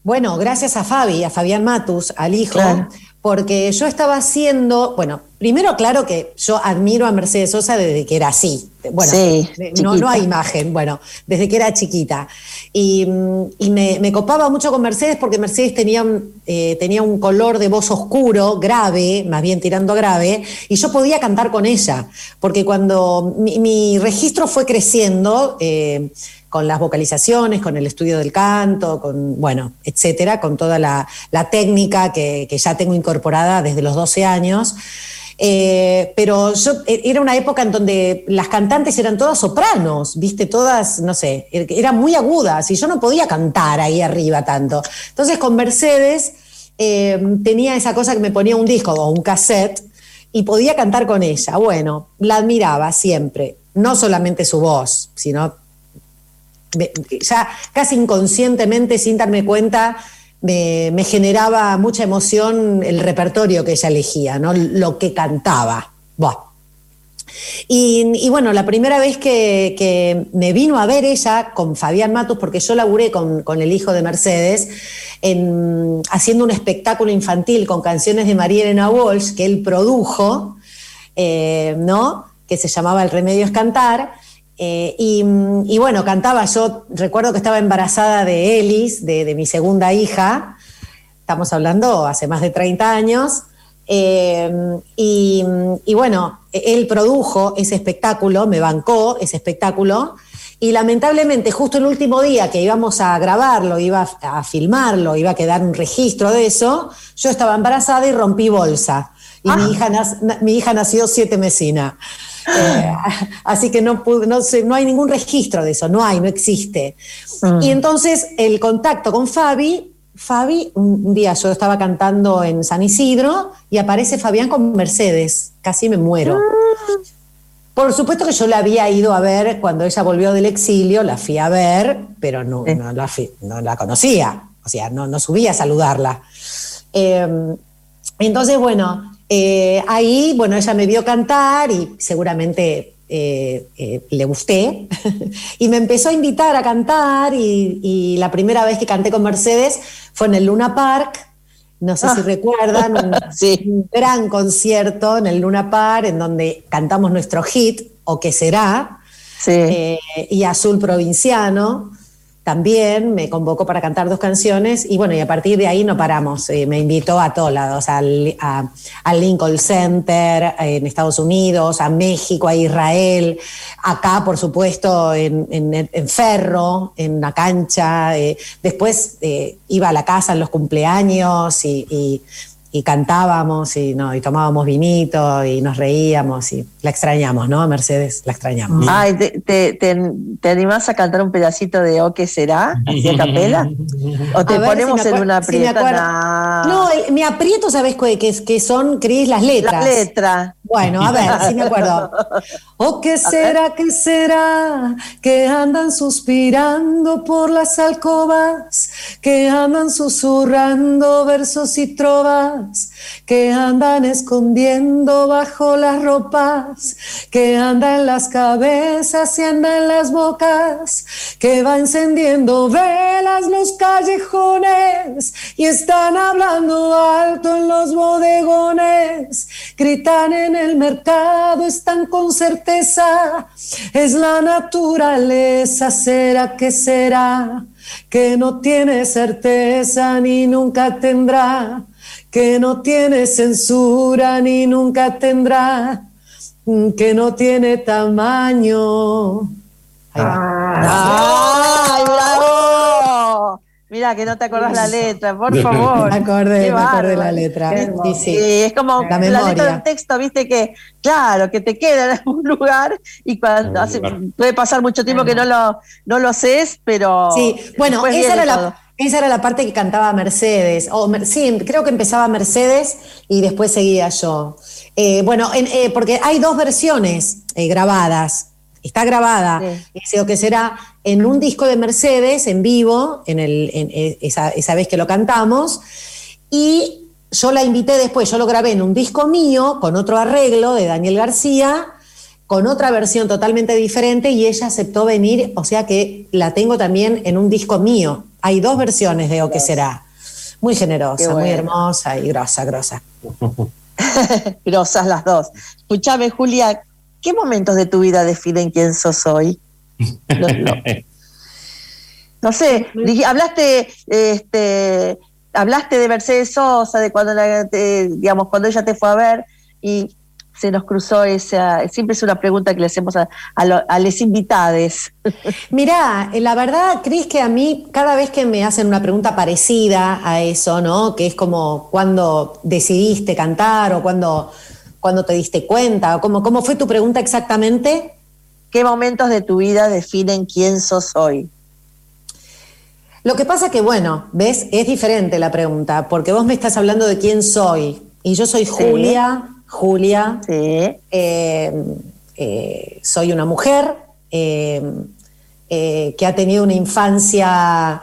Bueno, gracias a Fabi, a Fabián Matus, al hijo, Claro. porque yo estaba haciendo, bueno, primero claro que yo admiro a Mercedes Sosa desde que era así. Bueno, Sí, de- no, no hay imagen, bueno, desde que era chiquita. Y, mm, y me, me copaba mucho con Mercedes porque Mercedes tenía un, eh, tenía un color de voz oscuro, grave, más bien tirando grave, y yo podía cantar con ella, porque cuando mi, mi registro fue creciendo, eh, con las vocalizaciones, con el estudio del canto, con, bueno, etcétera, con toda la, técnica que, ya tengo incorporada desde los 12 años. Eh, pero yo, e- era una época en donde las cantantes eran todas sopranos, viste, todas, no sé, er- eran muy agudas y yo no podía cantar ahí arriba tanto. Entonces con Mercedes eh, tenía esa cosa que me ponía un disco o un cassette y podía cantar con ella. Bueno, la admiraba siempre, no solamente su voz, sino ya casi inconscientemente, sin darme cuenta, me, generaba mucha emoción el repertorio que ella elegía, ¿no? lo que cantaba. Y, bueno, la primera vez que, me vino a ver ella con Fabián Matus, porque yo laburé con, con el hijo de Mercedes, en- haciendo un espectáculo infantil con canciones de María Elena Walsh, que él produjo, eh, ¿no? que se llamaba El Remedio es Cantar. Eh, y, y bueno, cantaba yo, recuerdo que estaba embarazada de Elis, de, de mi segunda hija, estamos hablando hace más de 30 años, Eh, y, y bueno, él produjo ese espectáculo, me bancó ese espectáculo. Y lamentablemente, justo el último día que íbamos a grabarlo, iba a, a filmarlo, iba a quedar un registro de eso, yo estaba embarazada y rompí bolsa. Y mi, hija nas- na- mi hija nació siete mesina. Eh, así que no, pude- no, sé, no hay ningún registro de eso, no hay, no existe. Y entonces el contacto con Fabi, Fabi, un día yo estaba cantando en San Isidro y aparece Fabián con Mercedes, casi me muero. Por supuesto que yo la había ido a ver cuando ella volvió del exilio, la fui a ver, pero no, no la, fui- no la conocía, o sea, no, no subí a saludarla. Eh, entonces, bueno, eh, ahí, bueno, ella me vio cantar y seguramente eh, eh, le gusté. y me empezó a invitar a cantar y, y la primera vez que canté con Mercedes fue en el Luna Park. No sé si Ah. recuerdan, un, un gran concierto en el Luna Park en donde cantamos nuestro hit, O qué será, Eh, y Azul Provinciano también me convocó para cantar dos canciones y bueno, y a partir de ahí no paramos. Eh, me invitó a todos lados, al, al Lincoln Center en Estados Unidos, a México, a Israel, acá por supuesto en, en- Ferro, en la cancha. eh, después eh, iba a la casa en los cumpleaños y- y cantábamos y, no, y tomábamos vinito y nos reíamos y la extrañamos, ¿no? Mercedes, la extrañamos. Ay, ¿te, te, te, te animás a cantar un pedacito de O qué será? ¿Así a capela? ¿O te A ponemos si en una aprieta? Nah. No, el- me aprieto, ¿sabes qué? Que, que son, Cris, las letras. La letra. Bueno, a ver, si me acuerdo. ¿O qué será, qué será? Que andan suspirando por las alcobas, que andan susurrando versos y trovas, que andan escondiendo bajo las ropas, que andan en las cabezas y andan las bocas, que va encendiendo velas los callejones y están hablando alto en los bodegones, gritan en el mercado, están con certeza, es la naturaleza, será que será, que no tiene certeza ni nunca tendrá, que no tiene censura ni nunca tendrá, que no tiene tamaño. Ahí va. ¡Ay, bravo! Mira, que no te acordás la letra, por favor. Me acordé, Qué me acordé la letra. Sí, es como La la, memoria. letra del texto, viste que, claro, que te queda en algún lugar y cuando hace- puede pasar mucho tiempo que no lo, no lo sé, pero. Sí, bueno, esa era, todo. la, esa era la parte que cantaba Mercedes. O Mer- sí, creo que empezaba Mercedes y después seguía yo. Eh, bueno, en- eh, porque hay dos versiones eh, grabadas. Está grabada, o que será, en un disco de Mercedes en vivo, en el, en, esa, esa vez que lo cantamos. Y yo la invité después, yo lo grabé en un disco mío con otro arreglo de Daniel García, con otra versión totalmente diferente y ella aceptó venir, o sea que la tengo también en un disco mío. Hay dos versiones de O que será. Muy generosa, muy hermosa y grosa, grosa. Grosas las dos. Escuchame, Julia, ¿qué momentos de tu vida definen quién sos hoy? No, no. No sé, hablaste, este, hablaste de Mercedes Sosa, de cuando la, digamos, cuando ella te fue a ver y se nos cruzó esa, siempre es una pregunta que le hacemos a, a, lo- a les invitades. Mirá, eh, la verdad, Cris, que a mí cada vez que me hacen una pregunta parecida a eso, ¿no? Que es como cuando decidiste cantar o cuando, cuando te diste cuenta, o como, ¿cómo fue tu pregunta exactamente? ¿Qué momentos de tu vida definen quién sos hoy? Lo que pasa que, bueno, ves, es diferente la pregunta, porque vos me estás hablando de quién soy. Y yo soy Julia, Julia. eh, eh, soy una mujer eh, que ha tenido una infancia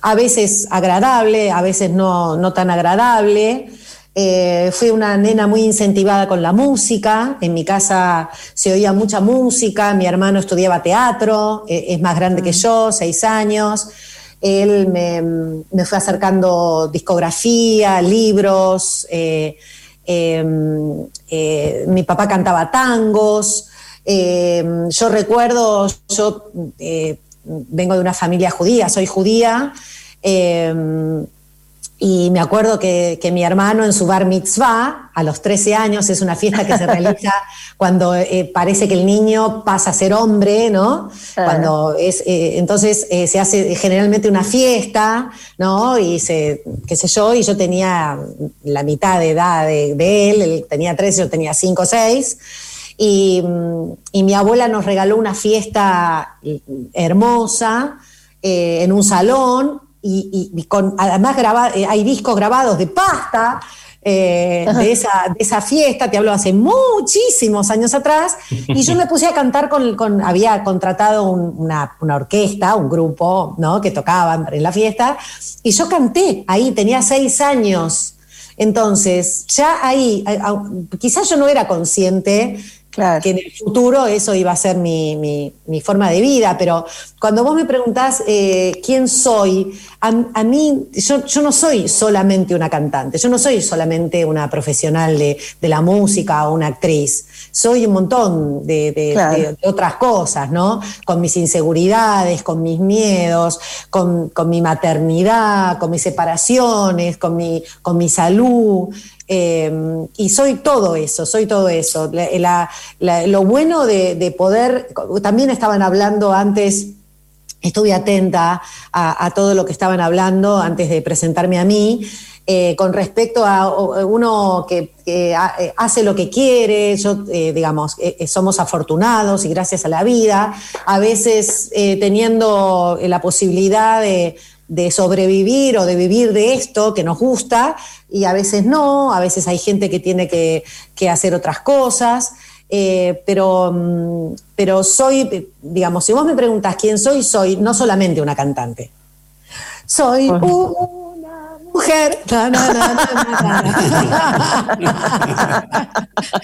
a veces agradable, a veces no, no tan agradable. Fui una nena muy incentivada con la música. En mi casa se oía mucha música. Mi hermano estudiaba teatro, es más grande que yo, seis años. Él me, fue acercando discografía, libros. eh, eh, eh, mi papá cantaba tangos. Eh, yo recuerdo, yo eh, vengo de una familia judía, soy judía. Y me acuerdo que, que mi hermano en su bar mitzvah, a los 13 años, es una fiesta que se realiza cuando eh, parece que el niño pasa a ser hombre, ¿no? Cuando es, eh, entonces eh, se hace generalmente una fiesta, ¿no? Y se, qué sé yo, y yo tenía la mitad de edad de, de él, él tenía 13, yo tenía 5 o 6. Y, mm, y mi abuela nos regaló una fiesta hermosa eh, en un salón y, y- y con, además graba- eh, hay discos grabados de pasta eh, de, esa, de esa fiesta, te hablo hace muchísimos años atrás, y yo me puse a cantar con, con- había contratado un- una, una orquesta, un grupo, ¿no? Que tocaban en la fiesta, y yo canté ahí, tenía seis años. Entonces, ya ahí, quizás yo no era consciente que en el futuro eso iba a ser mi, mi- mi forma de vida, pero cuando vos me preguntás eh, quién soy, a, a mí, yo, yo no soy solamente una cantante, yo no soy solamente una profesional de, de la música o una actriz, soy un montón de, de- Claro. de- de otras cosas, ¿no? Con mis inseguridades, con mis miedos, con, con mi maternidad, con mis separaciones, con mi, con mi salud. eh, y soy todo eso, soy todo eso. La- la- la- lo bueno de, de poder, también estaban hablando antes, estuve atenta a, a todo lo que estaban hablando antes de presentarme a mí. Eh, con respecto a o- uno que, eh, hace lo que quiere, yo, eh, digamos, eh, eh, somos afortunados y gracias a la vida, a veces eh, teniendo eh, la posibilidad de, de sobrevivir o de vivir de esto que nos gusta y a veces no, a veces hay gente que tiene que, que hacer otras cosas. eh, pero, mm, pero soy, eh, digamos, si vos me preguntas quién soy, soy no solamente una cantante. Soy una mujer. Na, na, na,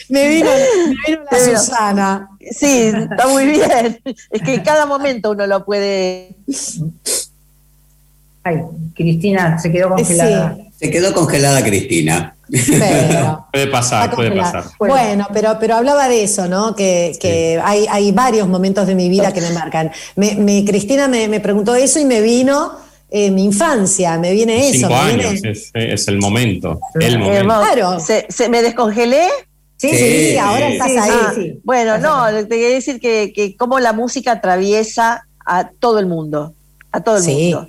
me vino, me vino la veo. Susana. Sí, está muy bien. Es que en cada momento uno lo puede. Ay, Cristina se quedó congelada. Se quedó congelada Cristina. Pero- Puede pasar, puede pasar. Bueno, pero, pero hablaba de eso, ¿no? Que, que hay, hay varios momentos de mi vida que me marcan. Me, me- Cristina me, me preguntó eso y me vino eh, mi infancia, me viene eso. Cinco me viene- años, es, es el momento. El momento. Hermoso. Claro. ¿Se, se- me descongelé? Sí, sí, Sí, ahora estás ahí. Ah, sí. Bueno, no, te quería decir que, que cómo la música atraviesa a todo el mundo. A todo el Sí, mundo.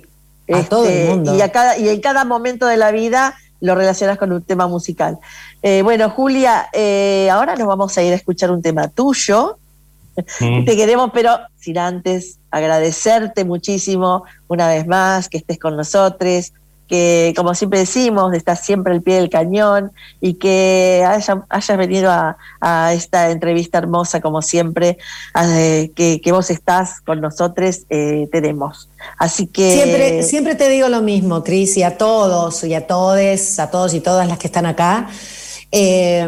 a todo el mundo. Y, a cada, y en cada momento de la vida lo relacionas con un tema musical. Eh, bueno, Julia, eh, ahora nos vamos a ir a escuchar un tema tuyo. Mm. Te queremos, pero sin antes agradecerte muchísimo una vez más que estés con nosotros, que como siempre decimos, estás siempre al pie del cañón y que haya- hayas venido a, a esta entrevista hermosa como siempre, eh, que, que vos estás con nosotros, eh, tenemos. Así que... Siempre, siempre te digo lo mismo, Cris, y a todos, y a todes, a todos y todas las que están acá. Eh,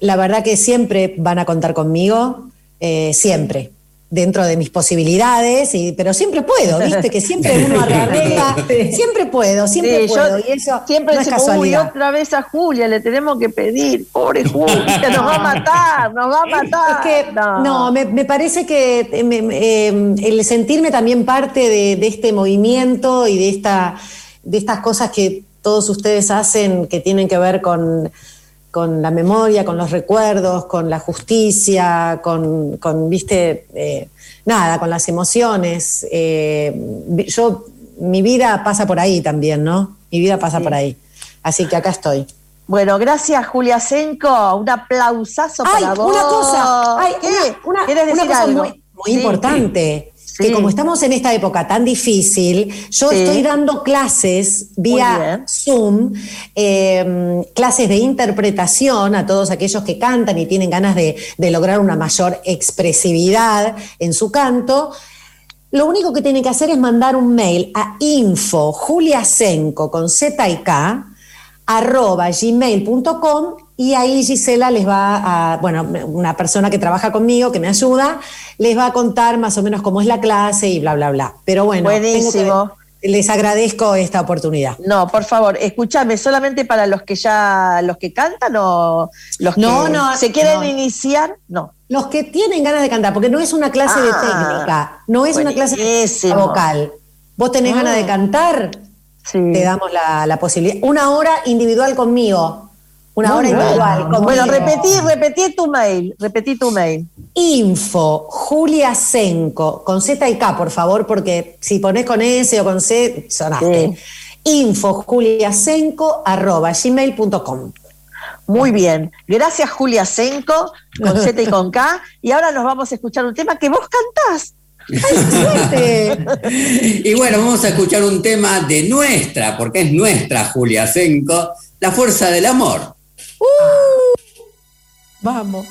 la verdad que siempre van a contar conmigo, eh, siempre, dentro de mis posibilidades, y, pero siempre puedo, ¿viste? Que siempre uno arregla, siempre puedo, siempre Sí, yo puedo, y eso siempre no es uy, otra vez a Julia le tenemos que pedir, pobre Julia, nos va a matar, nos va a matar. Es que, no, me, me parece que eh, me, eh, el sentirme también parte de, de este movimiento y de, esta, de estas cosas que todos ustedes hacen que tienen que ver con, con la memoria, con los recuerdos, con la justicia, con, con, viste, eh, nada, con las emociones. eh, yo, mi vida pasa por ahí también, ¿no? Mi vida pasa por ahí. Así que acá estoy. Bueno, gracias Julia Senko, un aplausazo Ay, para vos. una cosa, ay, ¿Qué? una- una- ¿Quieres una decir cosa algo? muy, muy Sí. importante. Sí. Que como estamos en esta época tan difícil, yo Sí. estoy dando clases vía. Zoom, eh, clases de interpretación a todos aquellos que cantan y tienen ganas de, de lograr una mayor expresividad en su canto. Lo único que tienen que hacer es mandar un mail a info juliasenco con Z y K arroba gmail.com y ahí Gisela les va a, bueno, una persona que trabaja conmigo, que me ayuda, les va a contar más o menos cómo es la clase y bla, bla, bla. Pero bueno, que- Buenísimo. les agradezco esta oportunidad. No, por favor, escúchame, solamente para los que ya, los que cantan o los No, que no, se quieren no. iniciar, no. Los que tienen ganas de cantar, porque no es una clase de Ah, técnica, no es una clase de vocal. Vos tenés Ah. ganas de cantar, te damos la, la posibilidad. Una hora individual conmigo. Una hora conmigo. Bueno, repetí, repetí tu mail, repetí tu mail. Info Julia Senco, con Z y K, por favor, porque si pones con S o con C, sonaste. Info Julia Senco, arroba gmail.com. Muy bien. Gracias, Julia Senco, con Z y con K. Y ahora nos vamos a escuchar un tema que vos cantás. Y bueno, vamos a escuchar un tema de nuestra, porque es nuestra Julia Senco, La Fuerza del Amor. Vamos.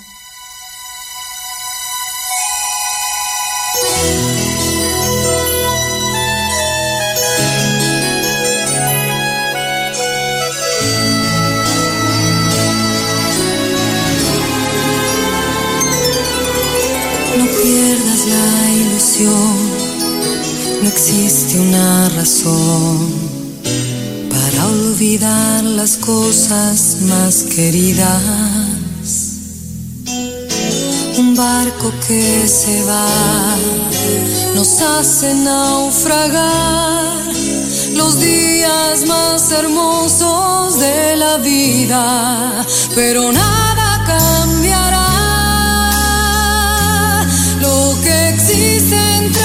No pierdas la ilusión, no existe una razón olvidar las cosas más queridas. Un barco que se va nos hace naufragar los días más hermosos de la vida, pero nada cambiará lo que existe entre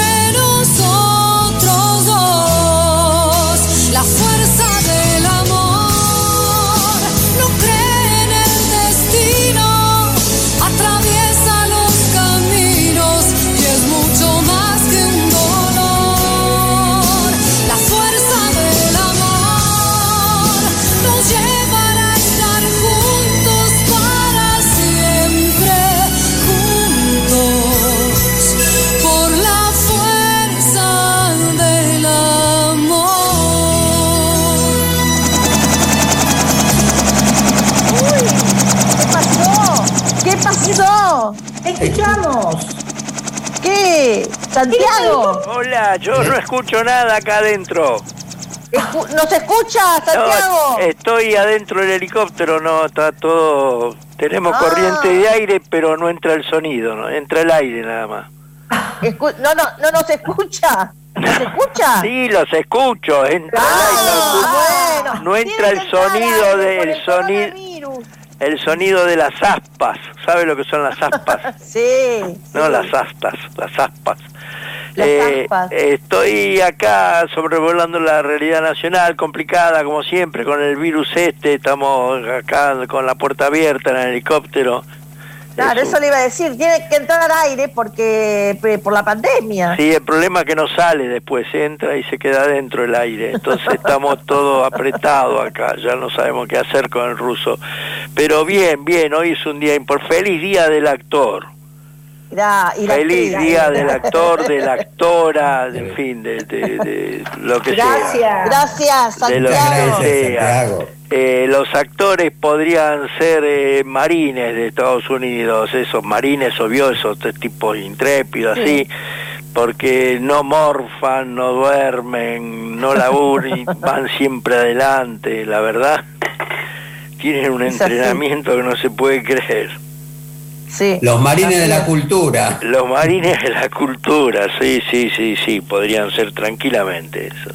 ¿Santiago? Hola, yo no escucho nada acá adentro. Escu- ¿Nos escucha, Santiago? No, estoy adentro del helicóptero, no, está todo... Tenemos Ah. corriente de aire, pero no entra el sonido, no entra el aire nada más. Escu- no, no, no nos escucha. ¿Nos escucha? Sí, los escucho, entra el aire, no, escucho. bueno. no entra el sonido del sonido, el sonido de las aspas. ¿Sabe lo que son las aspas? Sí. No las astas, las aspas. Las Eh, aspas. estoy acá sobrevolando la realidad nacional, complicada como siempre, con el virus este, estamos acá con la puerta abierta en el helicóptero. Claro, Es un- eso le iba a decir. Tiene que entrar aire porque por la pandemia. Sí, el problema es que no sale después, entra y se queda dentro el aire. Entonces estamos todos apretados acá, ya no sabemos qué hacer con el ruso. Pero bien, bien, hoy es un día importante. Feliz día del actor. Irá- y la Feliz día del actor, de la actora, de, en fin, de, de- de lo que sea. Gracias. Gracias, de lo Santiago. que sea. Eh, los actores podrían ser eh, marines de Estados Unidos, esos marines obvio, esos t- tipos intrépidos, así, porque no morfan, no duermen, no laburan, y van siempre adelante, la verdad. Tienen un Es así. entrenamiento que no se puede creer. Sí. Los marines de la cultura. Los marines de la cultura, sí, sí, sí, sí, podrían ser tranquilamente eso.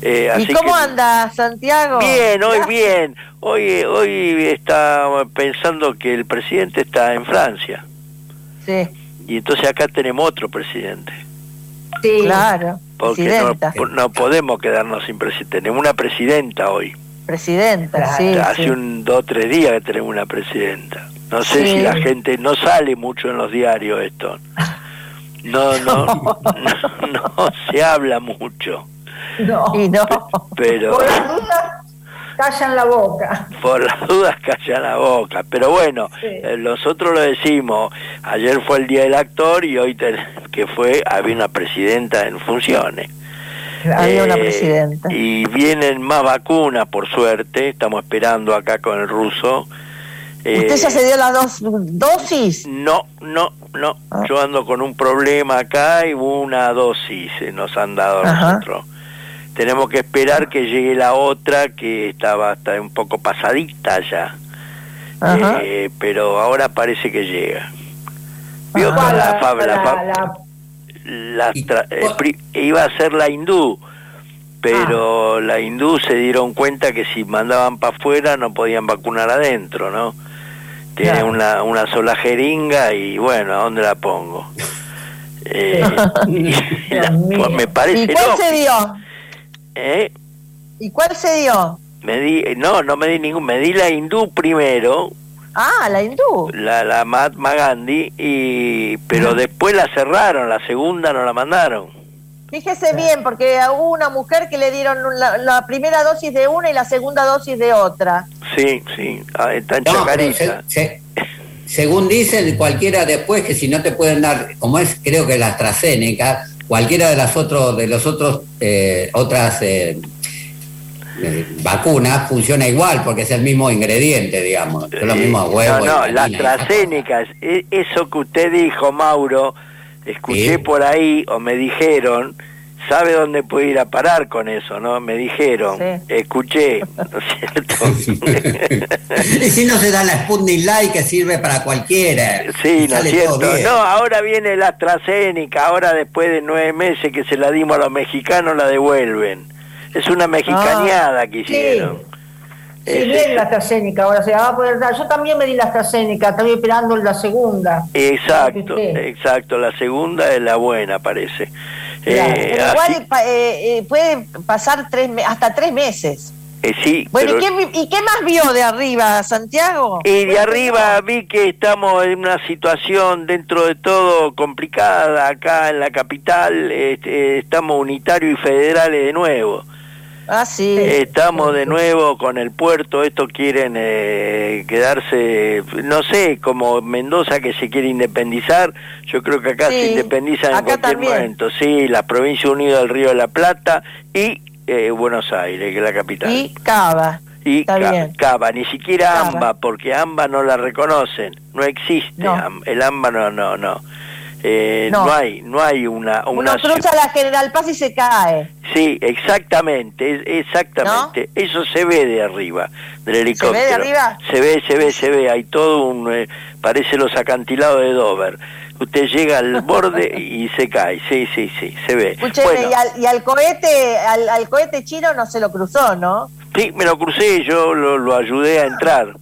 Eh, ¿Y así cómo que- anda, Santiago? Bien, hoy bien. Hoy, hoy está pensando que el presidente está en Francia. Sí. Y entonces acá tenemos otro presidente. Sí. Claro. Porque no, Presidenta. no podemos quedarnos sin presidente. Tenemos una presidenta hoy. Presidenta, sí. Hace sí. un dos o tres días que tenemos una presidenta. No sé Sí. si la gente no sale mucho en los diarios esto. No, no, no, no se habla mucho. No. Y no. Pero Por las dudas, callan la boca. por las dudas callan la boca. Pero bueno, Sí. eh, nosotros lo decimos. Ayer fue el día del actor y hoy ten- que fue había una presidenta en funciones. Había una Eh, presidenta. Y vienen más vacunas, por suerte. Estamos esperando acá con el ruso. ¿Usted Eh, ya se dio las dos dosis? No, no, no. Ah. Yo ando con un problema acá y una dosis eh, nos han dado a Ajá. nosotros. Tenemos que esperar que llegue la otra que estaba hasta un poco pasadita ya. Ajá. Eh, pero ahora parece que llega. Vio la, fab- la la- fab- la- la tra- eh, pri- iba a ser la hindú, pero la hindú se dieron cuenta que si mandaban para afuera no podían vacunar adentro, ¿no? Tiene Claro. una, una sola jeringa y bueno, ¿a dónde la pongo? Eh, y la- pues me parece ¿Y cuál se dio? ¿eh? ¿Y cuál se dio? Me di, no, no me di ningún, me di la hindú primero, Ah, la hindú. la, la Mahatma Gandhi, y, pero después la cerraron, la segunda no la mandaron. Fíjese bien, porque hubo una mujer que le dieron la, la primera dosis de una y la segunda dosis de otra. Sí, sí, ah, está en No, pero Chacarita. se- se- según dicen cualquiera después que si no te pueden dar, como es creo que la AstraZeneca, cualquiera de las otros de los otros eh, otras eh, eh, vacunas funciona igual porque es el mismo ingrediente, digamos, es lo mismo huevo. No, no, y la AstraZeneca, es- e- eso que usted dijo, Mauro, escuché Sí. por ahí o me dijeron, ¿sabe dónde puede ir a parar con eso, no? Me dijeron, escuché, ¿no es cierto? y si no se da la Sputnik Light que sirve para cualquiera. Sí, ¿no es cierto? No, ahora viene la AstraZeneca, ahora después de nueve meses que se la dimos a los mexicanos, la devuelven. Es una mexicaneada que hicieron. Sí, Es- bien la AstraZeneca, ahora se la va a poder dar. Yo también me di la AstraZeneca, estoy esperando la segunda. Exacto, exacto, la segunda es la buena, parece. Claro, Eh, pero igual eh, eh, puede pasar tres hasta tres meses. eh, sí, Bueno, pero- ¿y, qué, y qué más vio de arriba, Santiago? Y de arriba vi que estamos en una situación dentro de todo complicada acá en la capital, este, estamos unitarios y federales de nuevo. Ah, sí. Estamos de nuevo con el puerto, estos quieren eh, quedarse, no sé, como Mendoza que se quiere independizar, yo creo que acá se independizan en cualquier también. momento, sí, la provincia unida del Río de la Plata y eh, Buenos Aires, que es la capital. Y Cava. Y Ca-. Cava, ni siquiera Cava. AMBA, porque AMBA no la reconocen, no existe, No. El AMBA no, no, no. Eh, No. no. hay, no hay una, una Uno cruza la General Paz y se cae. Sí, exactamente, exactamente. Eso se ve de arriba, del helicóptero. arriba? Se ve, se ve, se ve. Hay todo un, eh, parece los acantilados de Dover. Usted llega al borde y se cae. Sí, sí, sí, se ve. Escúcheme, Bueno, y, al, y al cohete, al, al cohete chino no se lo cruzó, ¿no? sí, me lo crucé, yo lo, lo ayudé a entrar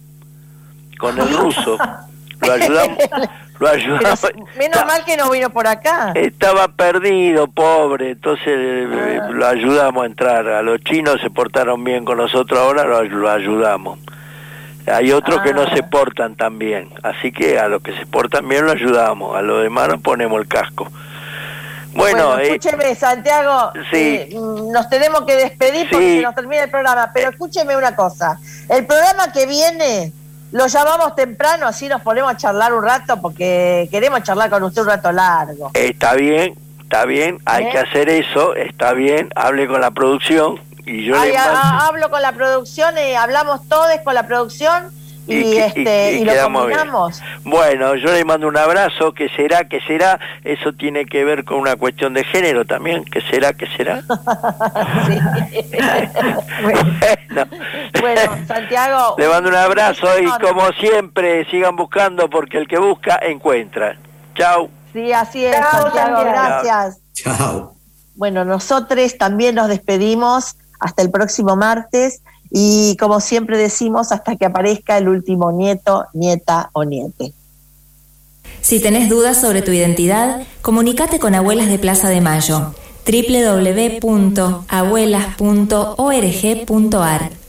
con el ruso. Lo ayudamos, lo ayudamos. Menos mal que no vino por acá. Estaba perdido, pobre, entonces eh, lo ayudamos a entrar. A los chinos se portaron bien con nosotros, ahora lo, lo ayudamos. Hay otros que no se portan tan bien, así que a los que se portan bien lo ayudamos, a los demás nos ponemos el casco. Bueno, eh, escúcheme, Santiago, sí. eh, nos tenemos que despedir porque Sí. se nos termina el programa, pero escúcheme una cosa, el programa que viene lo llamamos temprano, así nos ponemos a charlar un rato, porque queremos charlar con usted un rato largo. está bien, está bien, hay ¿Eh? que hacer eso, está bien, hable con la producción y yo Ay, le mando... hablo con la producción, y hablamos todos con la producción y, Y que- este y- y y lo quedamos bien. combinamos. Bueno, yo le mando un abrazo, que será, que será, eso tiene que ver con una cuestión de género también, que será, que será. Bueno, Santiago. Le mando un abrazo y como siempre sigan buscando porque el que busca encuentra. Chau. Sí, así es, Chao, Santiago, Santiago. gracias. Chao. Bueno, nosotros también nos despedimos hasta el próximo martes y como siempre decimos, hasta que aparezca el último nieto, nieta o niete. Si tenés dudas sobre tu identidad, comunícate con Abuelas de Plaza de Mayo www.abuelas.org.ar